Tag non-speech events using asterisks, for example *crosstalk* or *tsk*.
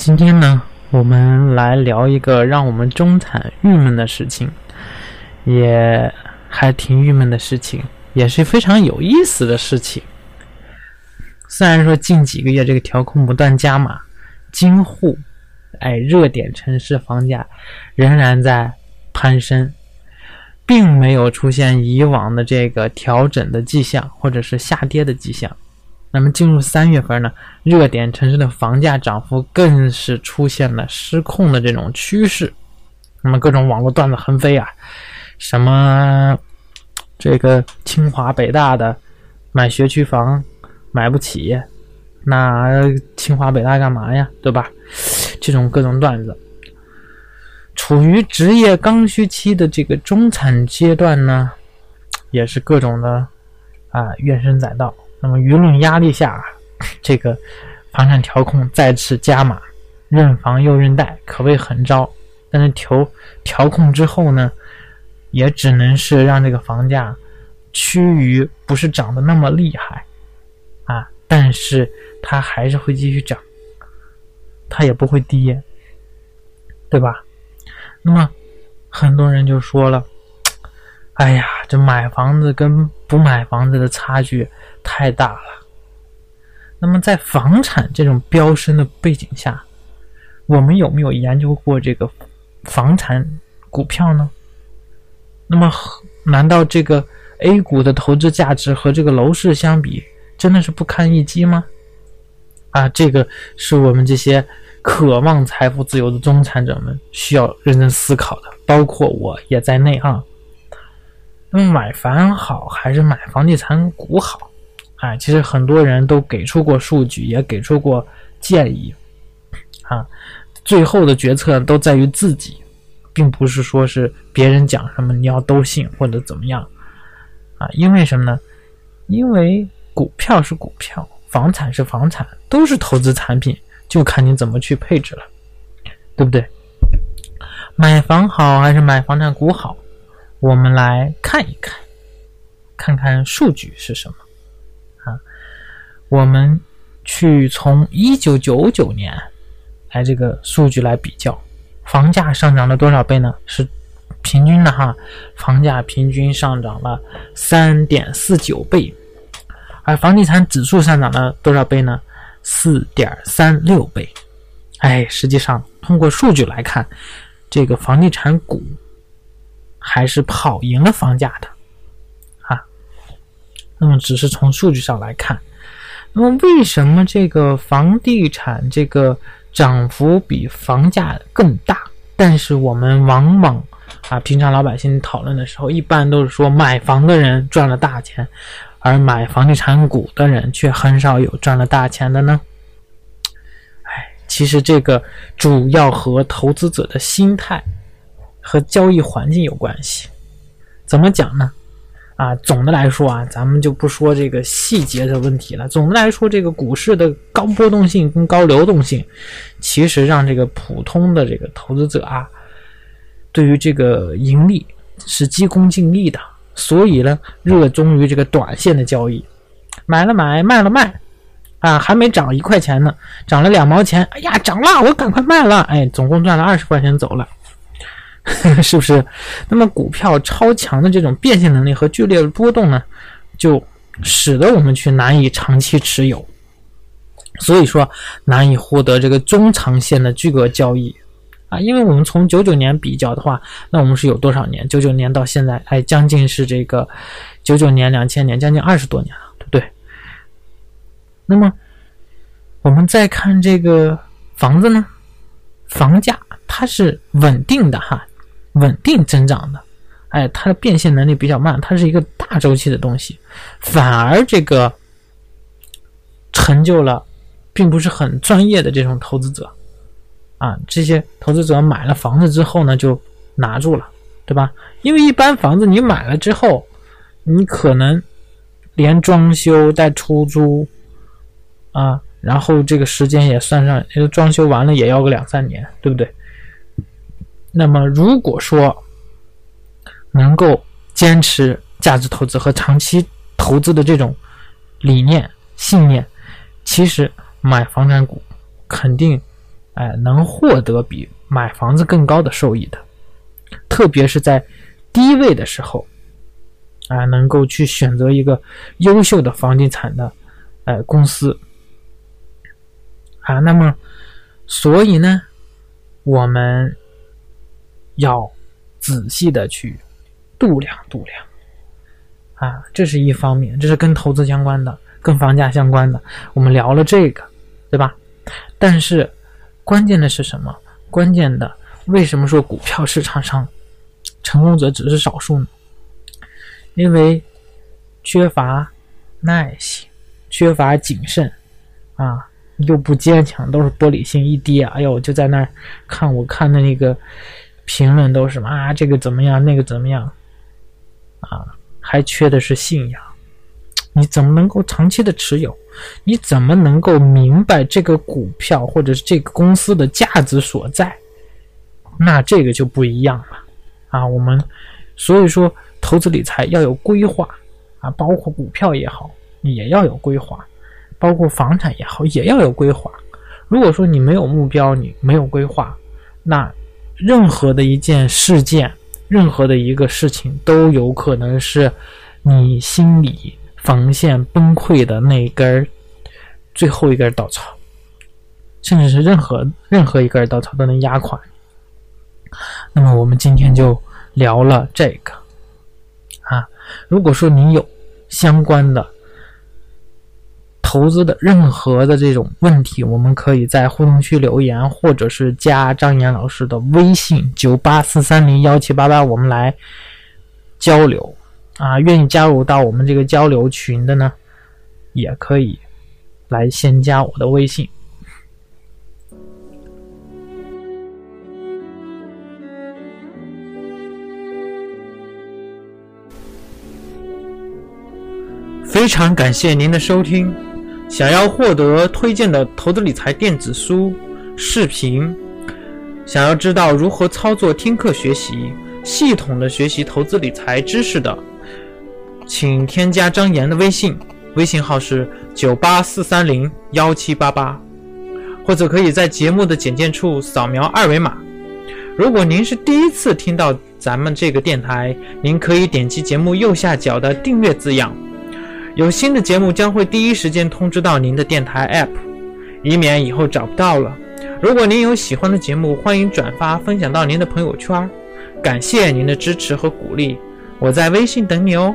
今天呢，我们来聊一个让我们中产郁闷的事情，也还挺郁闷的事情，也是非常有意思的事情。虽然说近几个月这个调控不断加码，京沪，哎，热点城市房价仍然在攀升，并没有出现以往的这个调整的迹象或者是下跌的迹象。那么进入三月份呢，热点城市的房价涨幅更是出现了失控的这种趋势。那么各种网络段子横飞啊，什么这个清华北大的买学区房。买不起，那清华北大干嘛呀？对吧？这种各种段子，处于职业刚需期的这个中产阶段呢，也是各种的啊怨声载道。那么舆论压力下，*laughs* 这个房产调控再次加码，认房又认贷，可谓狠招。但是调调控之后呢，也只能是让这个房价趋于不是涨得那么厉害。啊，但是它还是会继续涨，它也不会跌，对吧？那么很多人就说了：“ *tsk* 哎呀，这买房子跟不买房子的差距太大了。”那么在房产这种飙升的背景下，我们有没有研究过这个房产股票呢？那么难道这个 A 股的投资价值和这个楼市相比？真的是不堪一击吗？啊，这个是我们这些渴望财富自由的中产者们需要认真思考的，包括我也在内啊。那么买房好还是买房地产股好？哎，其实很多人都给出过数据，也给出过建议啊。最后的决策都在于自己，并不是说是别人讲什么你要都信或者怎么样啊。因为什么呢？因为。股票是股票，房产是房产，都是投资产品，就看你怎么去配置了，对不对？买房好还是买房产股好？我们来看一看，看看数据是什么？我们去从一九九九年来这个数据来比较，房价上涨了多少倍呢？是平均的哈，房价平均上涨了三点四九倍。而房地产指数上涨了多少倍呢？四点三六倍。哎，实际上通过数据来看，这个房地产股还是跑赢了房价的啊。那么只是从数据上来看，那么为什么这个房地产这个涨幅比房价更大？但是我们往往啊，平常老百姓讨论的时候，一般都是说买房的人赚了大钱。而买房地产股的人却很少有赚了大钱的呢。哎，其实这个主要和投资者的心态和交易环境有关系。怎么讲呢？啊，总的来说啊，咱们就不说这个细节的问题了。总的来说，这个股市的高波动性跟高流动性，其实让这个普通的这个投资者啊，对于这个盈利是急功近利的。所以呢，热衷于这个短线的交易，买了买，卖了卖，啊，还没涨一块钱呢，涨了两毛钱，哎呀，涨了，我赶快卖了，哎，总共赚了二十块钱走了，*laughs* 是不是？那么股票超强的这种变现能力和剧烈的波动呢，就使得我们去难以长期持有，所以说难以获得这个中长线的巨额交易啊。因为我们从九九年比较的话，那我们是有多少年？九九年到现在，哎，将近是这个九九年、两千年，将近二十多年了，对不对？那么我们再看这个房子呢，房价它是稳定的哈，稳定增长的。哎，它的变现能力比较慢，它是一个大周期的东西，反而这个成就了并不是很专业的这种投资者啊。这些投资者买了房子之后呢，就拿住了，对吧？因为一般房子你买了之后，你可能连装修带出租啊，然后这个时间也算上，装修完了也要个两三年，对不对？那么如果说，能够坚持价值投资和长期投资的这种理念信念，其实买房产股肯定哎能获得比买房子更高的收益的，特别是在低位的时候啊，能够去选择一个优秀的房地产的哎公司。啊，那么所以呢，我们要仔细的去。度量度量，啊，这是一方面，这是跟投资相关的，跟房价相关的。我们聊了这个，对吧？但是关键的是什么？关键的，为什么说股票市场上成功者只是少数呢？因为缺乏耐心，缺乏谨慎，啊，又不坚强，都是玻璃心，一跌，哎呦，就在那儿看，我看的那个评论都是啊，这个怎么样，那个怎么样？啊，还缺的是信仰。你怎么能够长期的持有？你怎么能够明白这个股票或者是这个公司的价值所在？那这个就不一样了啊。我们所以说，投资理财要有规划啊，包括股票也好，也要有规划；包括房产也好，也要有规划。如果说你没有目标，你没有规划，那任何的一件事件。任何的一个事情都有可能是你心理防线崩溃的那根最后一根稻草，甚至是任何任何一根稻草都能压垮。那么我们今天就聊了这个啊，如果说你有相关的。投资的任何的这种问题，我们可以在互动区留言，或者是加张岩老师的微信九八四三零幺七八八，我们来交流啊。愿意加入到我们这个交流群的呢，也可以来先加我的微信。非常感谢您的收听。想要获得推荐的投资理财电子书、视频，想要知道如何操作听课学习，系统的学习投资理财知识的，请添加张岩的微信，微信号是九八四三零幺七八八，或者可以在节目的简介处扫描二维码。如果您是第一次听到咱们这个电台，您可以点击节目右下角的订阅字样。有新的节目将会第一时间通知到您的电台 App，以免以后找不到了。如果您有喜欢的节目，欢迎转发分享到您的朋友圈。感谢您的支持和鼓励，我在微信等你哦。